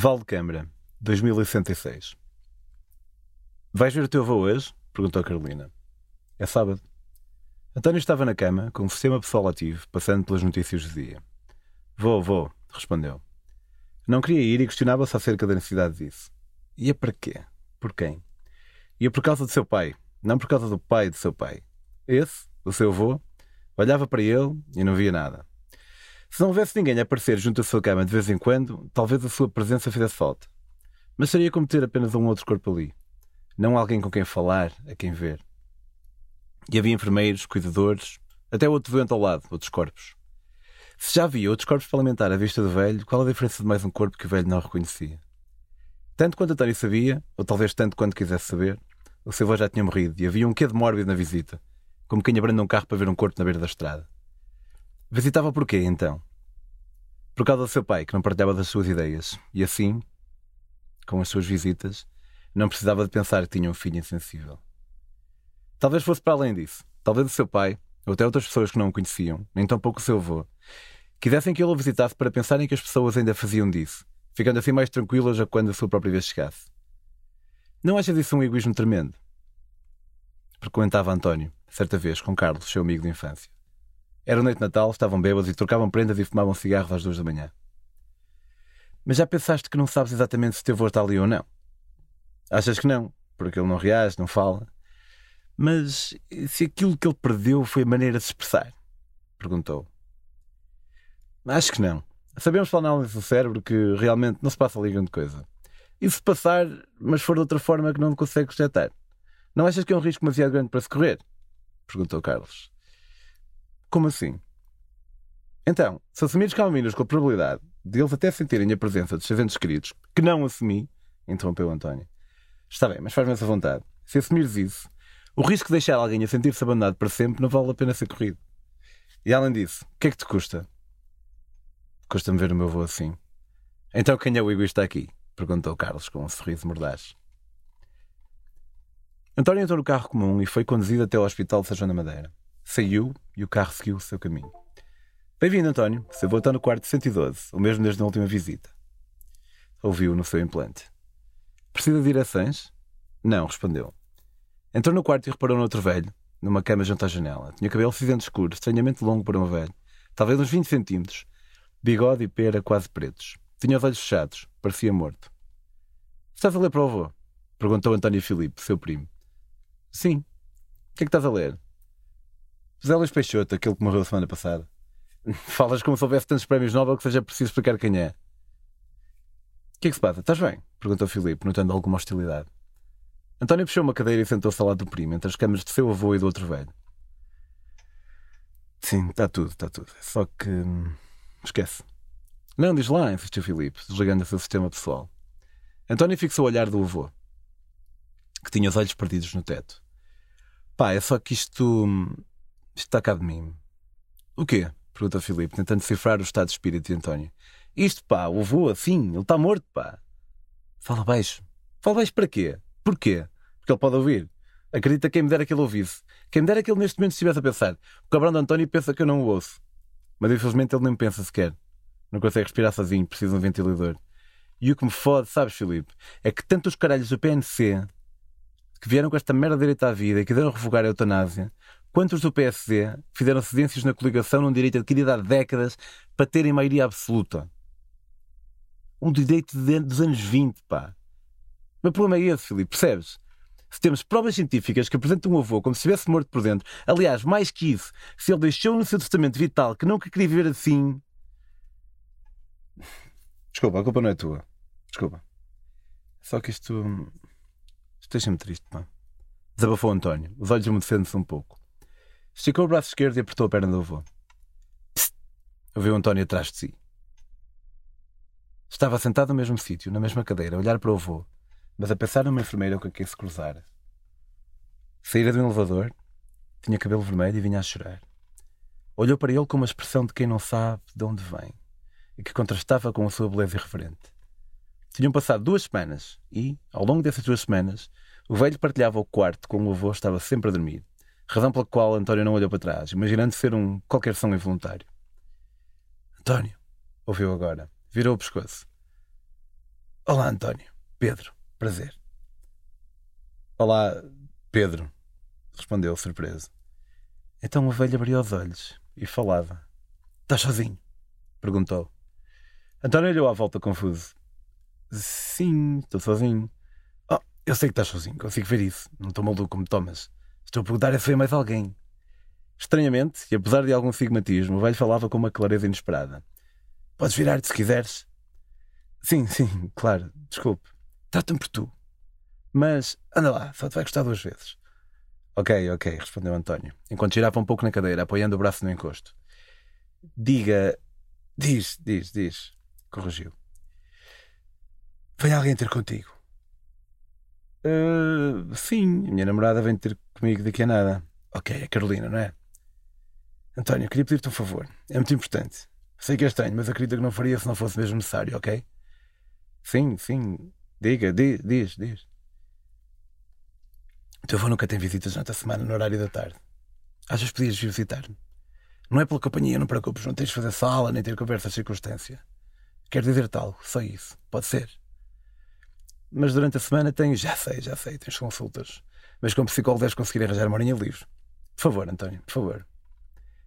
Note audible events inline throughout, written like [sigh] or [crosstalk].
Val de Câmara, 2066. Vais ver o teu avô hoje? perguntou Carolina. É sábado. António estava na cama, com o sistema pessoal ativo, passando pelas notícias do dia. Vou, vou, respondeu. Não queria ir e questionava-se acerca da necessidade disso. Ia para quê? Por quem? Ia por causa do seu pai, não por causa do pai do seu pai. Esse, o seu avô, olhava para ele e não via nada. Se não houvesse ninguém a aparecer junto à sua cama de vez em quando, talvez a sua presença fizesse falta. Mas seria como ter apenas um outro corpo ali. Não alguém com quem falar, a quem ver. E havia enfermeiros, cuidadores, até outro doente ao lado, outros corpos. Se já havia outros corpos parlamentar à vista do velho, qual a diferença de mais um corpo que o velho não reconhecia? Tanto quanto António sabia, ou talvez tanto quanto quisesse saber, o seu avô já tinha morrido e havia um quê de mórbido na visita, como quem abranda um carro para ver um corpo na beira da estrada. Visitava porquê, então? Por causa do seu pai, que não partilhava das suas ideias, e assim, com as suas visitas, não precisava de pensar que tinha um filho insensível. Talvez fosse para além disso. Talvez o seu pai, ou até outras pessoas que não o conheciam, nem tampouco o seu avô, quisessem que ele o visitasse para pensarem que as pessoas ainda faziam disso, ficando assim mais tranquilas a quando a sua própria vez chegasse. Não achas isso um egoísmo tremendo? Frequentava António, certa vez, com Carlos, seu amigo de infância. Era noite de Natal, estavam bêbados e trocavam prendas e fumavam cigarros às duas da manhã. Mas já pensaste que não sabes exatamente se teu avô está ali ou não? Achas que não, porque ele não reage, não fala. Mas se aquilo que ele perdeu foi a maneira de se expressar? Perguntou. Acho que não. Sabemos pela análise do cérebro que realmente não se passa ali grande coisa. E se passar, mas for de outra forma que não consegue detectar? Não achas que é um risco demasiado grande para se correr? Perguntou Carlos. Como assim? Então, se assumires calminhos com a probabilidade de eles até sentirem a presença dos seus entes queridos, que não assumi, interrompeu António. Está bem, mas faz-me essa vontade. Se assumires isso, o risco de deixar alguém a sentir-se abandonado para sempre não vale a pena ser corrido. E além disso, o que é que te custa? Custa-me ver o meu avô assim. Então quem é o egoísta aqui? Perguntou Carlos com um sorriso mordaz. António entrou no carro comum e foi conduzido até ao hospital de São João da Madeira. Saiu e o carro seguiu o seu caminho. Bem-vindo, António. Seu avô está no quarto 112, o mesmo desde a última visita. Ouviu no seu implante. Precisa de direções? Não, respondeu. Entrou no quarto e reparou no outro velho, numa cama junto à janela. Tinha cabelo cinzento escuro, estranhamente longo para um velho, talvez uns 20 centímetros, bigode e pera quase pretos. Tinha os olhos fechados, parecia morto. Estás a ler para o avô? Perguntou António Filipe, seu primo. Sim. O que é que estás a ler? José Luís Peixoto, aquele que morreu semana passada. [laughs] Falas como se houvesse tantos prémios Nobel que seja preciso explicar quem é. O que é que se passa? Estás bem? Perguntou Filipe, notando alguma hostilidade. António puxou uma cadeira e sentou-se ao lado do primo, entre as camas do seu avô e do outro velho. Sim, está tudo, está tudo. Só que. Hum, esquece. Não, diz lá, insistiu Filipe, desligando o seu sistema pessoal. António fixou o olhar do avô, que tinha os olhos perdidos no teto. Pá, é só que isto. Isto está cá de mim. O quê? Perguntou Filipe, tentando decifrar o estado de espírito de António. Isto, pá, o avô, assim, ele está morto, pá. Fala baixo. Fala baixo para quê? Porquê? Porque ele pode ouvir. Acredita quem me dera que ele ouvisse. Quem me dera que ele neste momento estivesse a pensar. O cabrão de António pensa que eu não o ouço. Mas infelizmente ele nem pensa sequer. Não consegue respirar sozinho, precisa de um ventilador. E o que me fode, sabes, Filipe, é que tanto os caralhos do PNC que vieram com esta merda direita à vida e que deram revogar a eutanásia, Quantos do PSD fizeram cedências na coligação num direito adquirido há décadas para terem maioria absoluta? Um direito dos anos 20, pá. O meu problema é esse, Filipe, percebes? Se temos provas científicas que apresentam um avô como se estivesse morto por dentro, aliás, mais que isso, se ele deixou no seu testamento vital que nunca queria viver assim. Desculpa, a culpa não é tua. Desculpa. Só que isto. Isto deixa-me triste, pá. Desabafou António, os olhos umedecendo-se um pouco. Esticou o braço esquerdo e apertou a perna do avô. Psst! Ouviu António atrás de si. Estava sentado no mesmo sítio, na mesma cadeira, a olhar para o avô, mas a pensar numa enfermeira com quem se cruzara. Saíra de um elevador, tinha cabelo vermelho e vinha a chorar. Olhou para ele com uma expressão de quem não sabe de onde vem e que contrastava com a sua beleza irreverente. Tinham passado duas semanas e, ao longo dessas duas semanas, o velho partilhava o quarto com o avô estava sempre a dormir razão pela qual António não olhou para trás, imaginando ser um qualquer som involuntário. António, ouviu agora, virou o pescoço. Olá, António. Pedro. Prazer. Olá, Pedro. Respondeu, surpreso. Então o velho abriu os olhos e falava. Estás sozinho? Perguntou. António olhou à volta confuso. Sim, estou sozinho. Oh, eu sei que estás sozinho, consigo ver isso. Não estou maluco como Thomas. Estou a perguntar se foi mais alguém. Estranhamente, e apesar de algum sigmatismo, o velho falava com uma clareza inesperada. Podes virar-te se quiseres. Sim, sim, [laughs] claro, desculpe. Trata-me por tu. Mas, anda lá, só te vai gostar duas vezes. Ok, ok, respondeu António, enquanto girava um pouco na cadeira, apoiando o braço no encosto. Diga. Diz, diz, diz. Corrigiu. Vem alguém ter contigo. Uh, sim, a minha namorada vem ter comigo daqui a nada. Ok, a Carolina, não é? António, queria pedir-te um favor. É muito importante. Sei que é estranho, mas acredito que não faria se não fosse mesmo necessário, ok? Sim, sim. Diga, diz, diz, diz. O teu avô nunca tem visitas nesta semana no horário da tarde. Achas que podias visitar-me? Não é pela companhia, não preocupes, não tens de fazer sala nem ter conversas de circunstância. Quero dizer-te algo, só isso. Pode ser. Mas durante a semana tens. Já sei, já sei, tens consultas. Mas como psicólogo deves conseguir arranjar uma horinha livre. Por favor, António, por favor.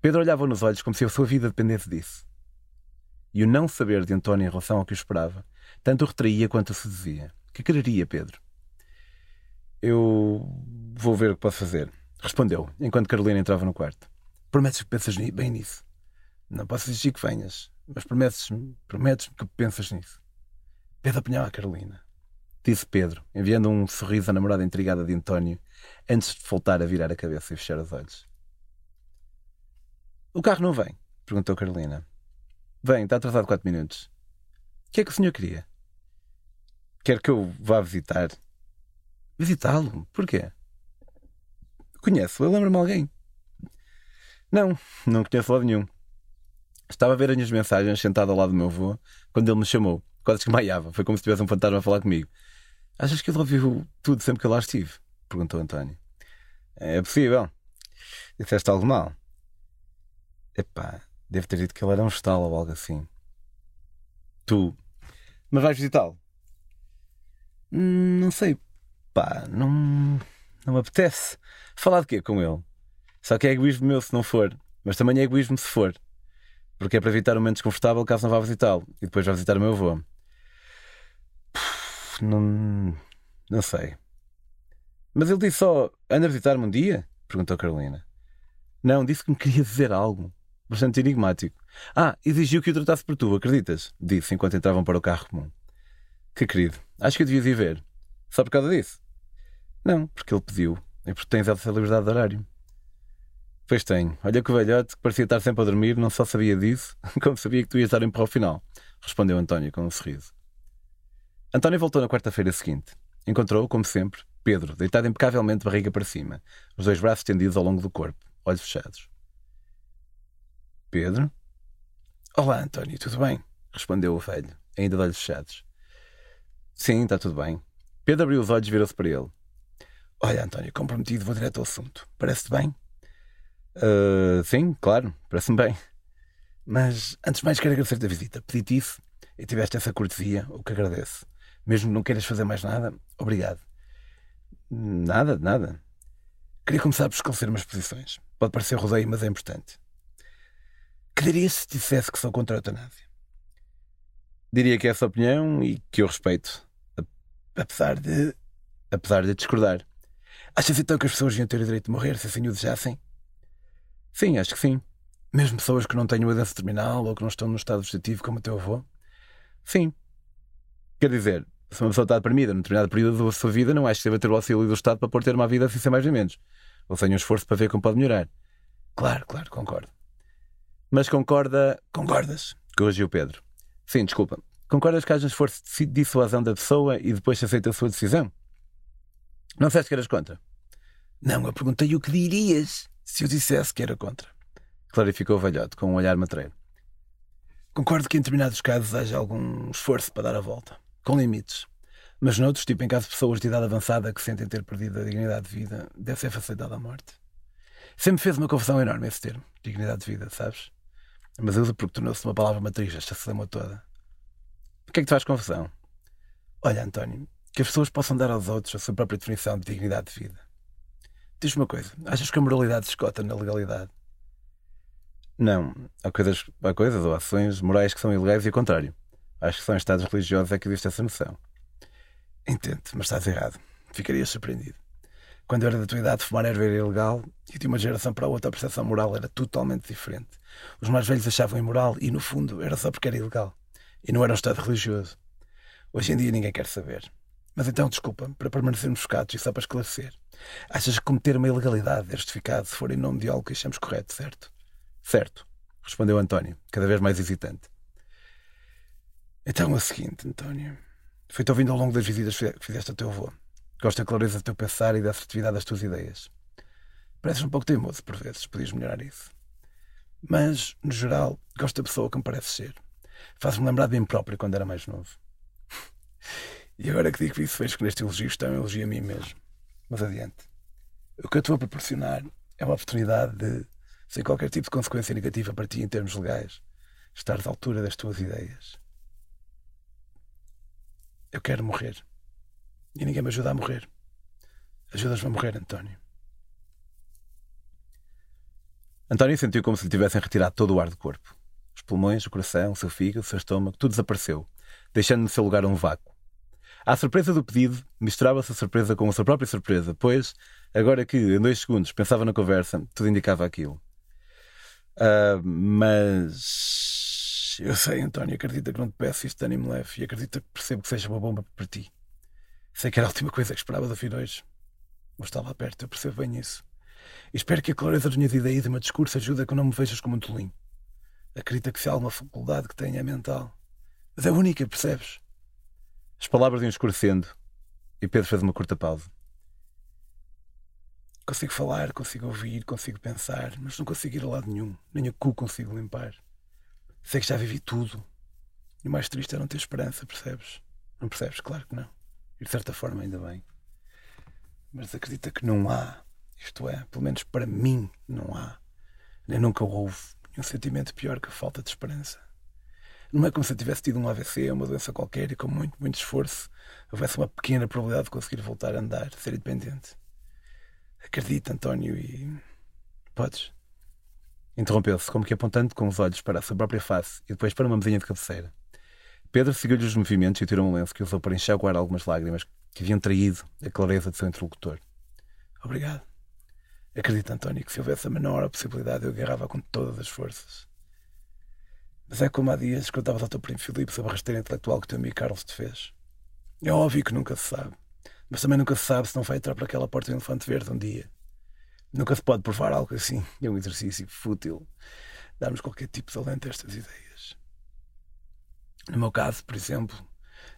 Pedro olhava nos olhos como se a sua vida dependesse disso. E o não saber de António em relação ao que o esperava, tanto o retraía quanto o seduzia. Que quereria, Pedro? Eu vou ver o que posso fazer, respondeu, enquanto Carolina entrava no quarto. Prometes que pensas bem nisso? Não posso exigir que venhas, mas prometes-me prometes que pensas nisso. Pedro apanhou a Carolina. Disse Pedro, enviando um sorriso à namorada intrigada de António, antes de voltar a virar a cabeça e fechar os olhos. O carro não vem? perguntou Carolina. Vem, está atrasado quatro minutos. O que é que o senhor queria? Quer que eu vá visitar? Visitá-lo? Porquê? Conheço, eu lembro-me alguém. Não, não conheço lado nenhum. Estava a ver as minhas mensagens sentado ao lado do meu avô quando ele me chamou. Quase que maiava. Foi como se tivesse um fantasma a falar comigo. Achas que ele ouviu tudo sempre que eu lá estive? Perguntou António. É possível. Disseste algo mal? Epá, deve ter dito que ele era um estalo ou algo assim. Tu. Mas vais visitá-lo? Não sei. Pá, não. Não me apetece. Falar de quê com ele? Só que é egoísmo meu se não for. Mas também é egoísmo se for. Porque é para evitar um momento desconfortável caso não vá visitá-lo. E depois vá visitar o meu avô. Não. Não sei. Mas ele disse só: anda a visitar-me um dia? Perguntou Carolina. Não, disse que me queria dizer algo. Bastante enigmático. Ah, exigiu que o tratasse por tu, acreditas? Disse enquanto entravam para o carro comum. Que querido. Acho que eu devias ir ver. Só por causa disso? Não, porque ele pediu. E porque tens essa liberdade de horário. Pois tenho. Olha que o velhote, que parecia estar sempre a dormir, não só sabia disso, [laughs] como sabia que tu ias dar em para o final. Respondeu António com um sorriso. António voltou na quarta-feira seguinte. Encontrou, como sempre, Pedro, deitado impecavelmente de barriga para cima, os dois braços estendidos ao longo do corpo, olhos fechados. Pedro? Olá, António, tudo bem? Respondeu o velho, ainda de olhos fechados. Sim, está tudo bem. Pedro abriu os olhos e virou-se para ele. Olha, António, comprometido, vou direto ao assunto. Parece-te bem? Uh, sim, claro, parece-me bem. Mas, antes de mais, quero agradecer-te a visita. Pedi-te isso e tiveste essa cortesia, o que agradeço. Mesmo não queiras fazer mais nada, obrigado. Nada, nada. Queria começar por esclarecer umas posições. Pode parecer rodeio, mas é importante. Que diria se dissesse que sou contra a eutanásia? Diria que é essa opinião e que eu respeito apesar de. apesar de discordar. Achas então que as pessoas iam ter o direito de morrer se assim o desejassem? Sim, acho que sim. Mesmo pessoas que não tenham a doença terminal ou que não estão no estado vegetativo como o teu avô? Sim. Quer dizer, se uma pessoa está deprimida num determinado período da sua vida, não acho que deva ter o auxílio do Estado para pôr ter uma vida assim sem mais nem menos. Ou sem um esforço para ver como pode melhorar. Claro, claro, concordo. Mas concorda. Concordas? Corrigiu Pedro. Sim, desculpa. Concordas que haja um esforço de dissuasão da pessoa e depois se aceita a sua decisão? Não disseste que eras contra? Não, eu perguntei o que dirias se eu dissesse que era contra. Clarificou o velhote com um olhar matreiro. Concordo que em determinados casos haja algum esforço para dar a volta, com limites. Mas noutros, tipo em caso de pessoas de idade avançada que sentem ter perdido a dignidade de vida, deve ser facilitada a morte. Sempre fez uma confusão enorme esse termo, dignidade de vida, sabes? Mas uso porque tornou-se uma palavra matriz esta cinema toda. Porquê é que te faz confusão? Olha, António, que as pessoas possam dar aos outros a sua própria definição de dignidade de vida. Diz-me uma coisa: achas que a moralidade escota na legalidade? Não. Há coisas, há coisas ou ações morais que são ilegais e o contrário. Acho que são em estados religiosos é que existe essa noção. Entendo, mas estás errado. Ficarias surpreendido. Quando eu era da tua idade, fumar erva era ilegal e de uma geração para outra a percepção moral era totalmente diferente. Os mais velhos achavam imoral e, no fundo, era só porque era ilegal. E não era um estado religioso. Hoje em dia ninguém quer saber. Mas então, desculpa, para permanecermos focados e só para esclarecer. Achas que cometer uma ilegalidade é justificado se for em nome de algo que achamos correto, certo? Certo, respondeu António, cada vez mais hesitante. Então é o seguinte, António. Foi-te ouvindo ao longo das visitas que fizeste ao teu avô. Gosto da clareza do teu pensar e da assertividade das tuas ideias. Pareces um pouco teimoso, por vezes, podias melhorar isso. Mas, no geral, gosto da pessoa que me parece ser. Faz-me lembrar de mim próprio quando era mais novo. [laughs] E agora que digo isso, vejo que neste elogio está um elogio a mim mesmo. Mas adiante. O que eu te vou proporcionar é uma oportunidade de, sem qualquer tipo de consequência negativa para ti em termos legais, estar à altura das tuas ideias. Eu quero morrer. E ninguém me ajuda a morrer. Ajudas-me a morrer, António. António sentiu como se lhe tivessem retirado todo o ar do corpo. Os pulmões, o coração, o seu fígado, o seu estômago, tudo desapareceu, deixando no seu lugar um vácuo. À surpresa do pedido, misturava-se a surpresa com a sua própria surpresa, pois, agora que em dois segundos pensava na conversa, tudo indicava aquilo. Uh, mas. Eu sei, António, acredita que não te peço isto de ânimo leve e acredita que percebo que seja uma bomba para ti. Sei que era a última coisa que esperava da fim hoje. Mas está lá perto, eu percebo bem isso. E espero que a clareza das minhas ideias e do meu discurso ajude a que não me vejas como um tolinho. Acredita que se há alguma faculdade que tenha é mental. Mas é única, percebes? As palavras iam escurecendo e Pedro fez uma curta pausa. Consigo falar, consigo ouvir, consigo pensar, mas não consigo ir a lado nenhum. Nem o cu consigo limpar. Sei que já vivi tudo. E o mais triste é não ter esperança, percebes? Não percebes? Claro que não. E de certa forma, ainda bem. Mas acredita que não há. Isto é, pelo menos para mim, não há. Nem nunca houve um sentimento pior que a falta de esperança. Não é como se eu tivesse tido um AVC uma doença qualquer e com muito, muito esforço houvesse uma pequena probabilidade de conseguir voltar a andar, ser independente. Acredita, António, e. Podes. Interrompeu-se, como que apontando com os olhos para a sua própria face e depois para uma mesinha de cabeceira. Pedro seguiu-lhe os movimentos e tirou um lenço que usou para enxaguar algumas lágrimas que haviam traído a clareza de seu interlocutor. Obrigado. Acredita, António, que se houvesse a menor possibilidade eu agarrava com todas as forças. Mas é como há dias contavas ao teu primo Filipe sobre a rasteira intelectual que o teu amigo Carlos te fez. É óbvio que nunca se sabe. Mas também nunca se sabe se não vai entrar por aquela porta um elefante verde um dia. Nunca se pode provar algo assim. É um exercício fútil. Darmos qualquer tipo de alento a estas ideias. No meu caso, por exemplo,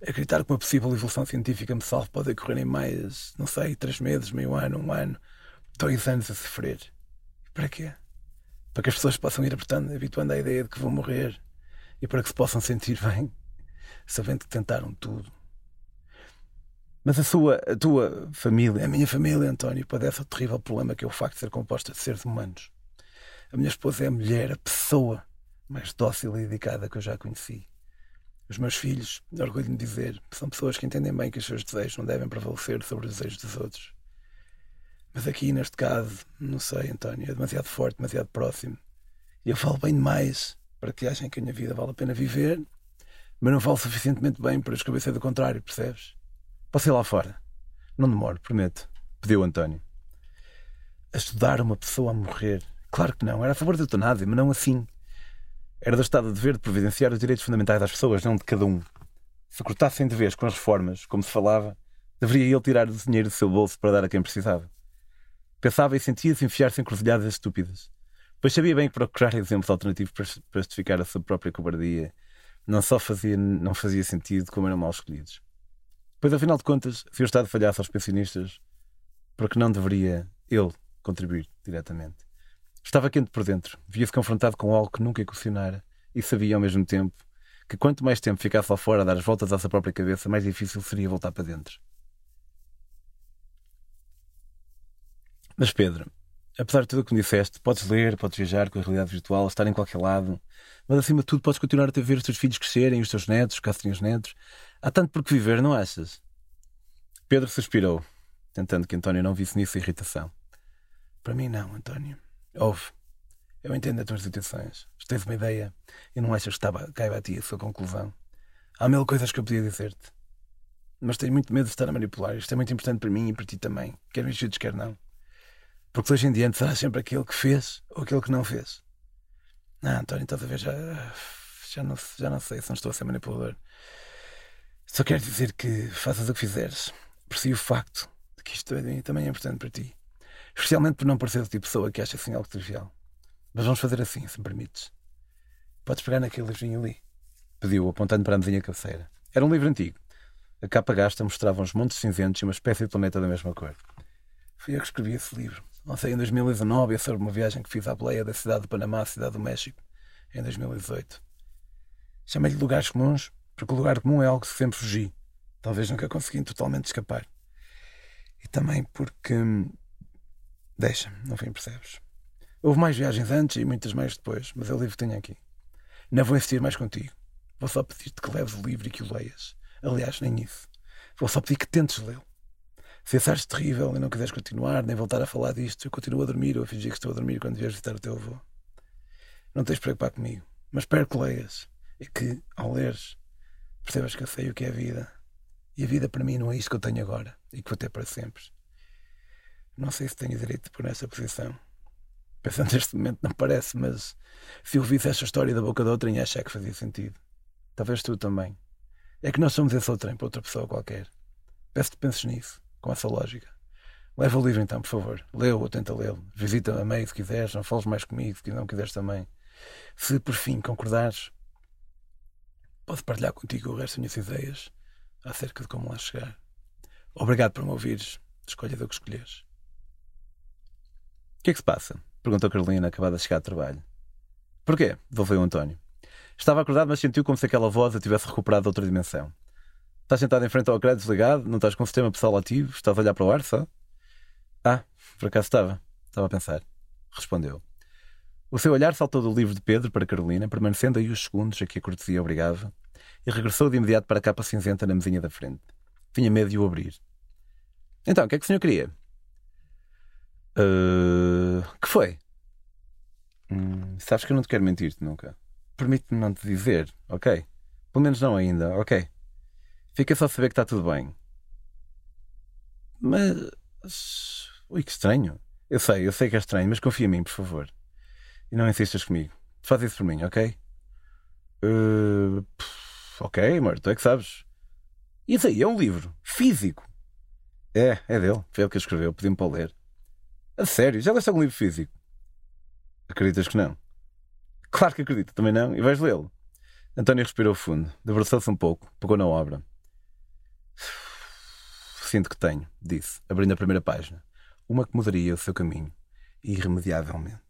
acreditar que uma possível evolução científica me salve pode ocorrer em mais, não sei, três meses, meio ano, um ano, dois anos a sofrer. E para quê? para que as pessoas possam ir habituando à ideia de que vão morrer e para que se possam sentir bem, sabendo que tentaram tudo. Mas a sua, a tua família, a minha família, António, padece o terrível problema que é o facto de ser composta de seres humanos. A minha esposa é a mulher, a pessoa mais dócil e dedicada que eu já conheci. Os meus filhos, orgulho-me de dizer, são pessoas que entendem bem que os seus desejos não devem prevalecer sobre os desejos dos outros. Mas aqui, neste caso, não sei, António, é demasiado forte, demasiado próximo. E eu falo bem demais para que achem que a minha vida vale a pena viver, mas não falo suficientemente bem para escrever ser do contrário, percebes? Posso ir lá fora. Não demoro, prometo. Pediu António. Ajudar uma pessoa a morrer. Claro que não. Era a favor da eutanásia, mas não assim. Era do Estado de dever de providenciar os direitos fundamentais das pessoas, não de cada um. Se cortassem de vez com as reformas, como se falava, deveria ele tirar o dinheiro do seu bolso para dar a quem precisava. Pensava e sentia-se enfiar-se em cruzilhadas estúpidas. Pois sabia bem que procurar exemplos alternativos para justificar a sua própria cobardia não só fazia, não fazia sentido, como eram mal escolhidos. Pois, afinal de contas, se o Estado falhasse aos pensionistas, porque não deveria ele contribuir diretamente? Estava quente por dentro, via-se confrontado com algo que nunca equacionara e sabia ao mesmo tempo que quanto mais tempo ficasse lá fora a dar as voltas à sua própria cabeça, mais difícil seria voltar para dentro. Mas Pedro, apesar de tudo o que me disseste, podes ler, podes viajar com a realidade virtual, estar em qualquer lado, mas acima de tudo podes continuar a ver os teus filhos crescerem, os teus netos, caso tenhas netos. Há tanto por que viver, não achas? Pedro suspirou, tentando que António não visse nisso irritação. Para mim, não, António. Ouve. Eu entendo as tuas intenções. Tens uma ideia e não achas que estava, caiba a ti a sua conclusão. Há mil coisas que eu podia dizer-te. Mas tenho muito medo de estar a manipular. Isto é muito importante para mim e para ti também. Quer mexidos, quer não. Porque hoje em diante será sempre aquele que fez ou aquele que não fez. Não, António, estás a ver, já, já, não, já não sei se não estou a ser manipulador. Só quero dizer que faças o que fizeres. Aprecio o facto de que isto é, também é importante para ti. Especialmente por não parecer o tipo de pessoa que acha assim algo trivial. Mas vamos fazer assim, se me permites. Podes pegar naquele livrinho ali. Pediu, apontando para a mesinha cabeceira. Era um livro antigo. A capa gasta mostrava uns montes cinzentos e uma espécie de planeta da mesma cor. Fui eu que escrevi esse livro. Lancei em 2019 é sobre uma viagem que fiz à boleia da cidade de Panamá à cidade do México, em 2018. Chamei-lhe lugares comuns, porque o lugar comum é algo que sempre fugi. Talvez nunca consegui totalmente escapar. E também porque. Hum, deixa, no fim percebes. Houve mais viagens antes e muitas mais depois, mas é o livro tenho aqui. Não vou insistir mais contigo. Vou só pedir-te que leves o livro e que o leias. Aliás, nem isso. Vou só pedir que tentes lê-lo. Se achares terrível e não quiseres continuar, nem voltar a falar disto, eu continuo a dormir ou a fingir que estou a dormir quando vieres visitar o teu avô. Não tens de preocupar comigo, mas espero que leias e que, ao leres, percebas que eu sei o que é a vida. E a vida para mim não é isto que eu tenho agora e que vou ter para sempre. Não sei se tenho direito de pôr nessa posição. Pensando neste momento, não parece, mas se eu ouvisse esta história da boca de outra, ia achar que fazia sentido. Talvez tu também. É que nós somos esse outro trem para outra pessoa qualquer. Peço-te penses nisso com essa lógica. Leva o livro então, por favor. Lê-o ou tenta lê-lo. Visita a meio se quiseres, não fales mais comigo se não quiseres também. Se por fim concordares, posso partilhar contigo o resto das minhas ideias acerca de como lá chegar. Obrigado por me ouvires. Escolha do que escolheres. O que é que se passa? Perguntou Carolina, acabada de chegar de trabalho. Porquê? Devolveu o António. Estava acordado, mas sentiu como se aquela voz a tivesse recuperado de outra dimensão. Estás sentado em frente ao ecrã desligado? Não estás com o sistema pessoal ativo? Estás a olhar para o ar só? Ah, por acaso estava. Estava a pensar. Respondeu. O seu olhar saltou do livro de Pedro para Carolina, permanecendo aí os segundos a que a cortesia obrigava, e regressou de imediato para a capa cinzenta na mesinha da frente. Tinha medo de o abrir. Então, o que é que o senhor queria? Uh, que foi? Hum, sabes que eu não te quero mentir-te nunca. Permite-me não te dizer, ok? Pelo menos não ainda, ok? Fica só a saber que está tudo bem. Mas. Ui, que estranho. Eu sei, eu sei que é estranho, mas confia em mim, por favor. E não insistas comigo. Faz isso por mim, ok? Uh, ok, amor, tu é que sabes. Isso aí é um livro físico. É, é dele. Foi ele que escreveu, pedi-me para ler. A sério, já leste algum livro físico? Acreditas que não? Claro que acredito, também não, e vais lê-lo. António respirou fundo, debruçou-se um pouco, pegou na obra. Sinto que tenho, disse, abrindo a primeira página. Uma que mudaria o seu caminho, irremediavelmente.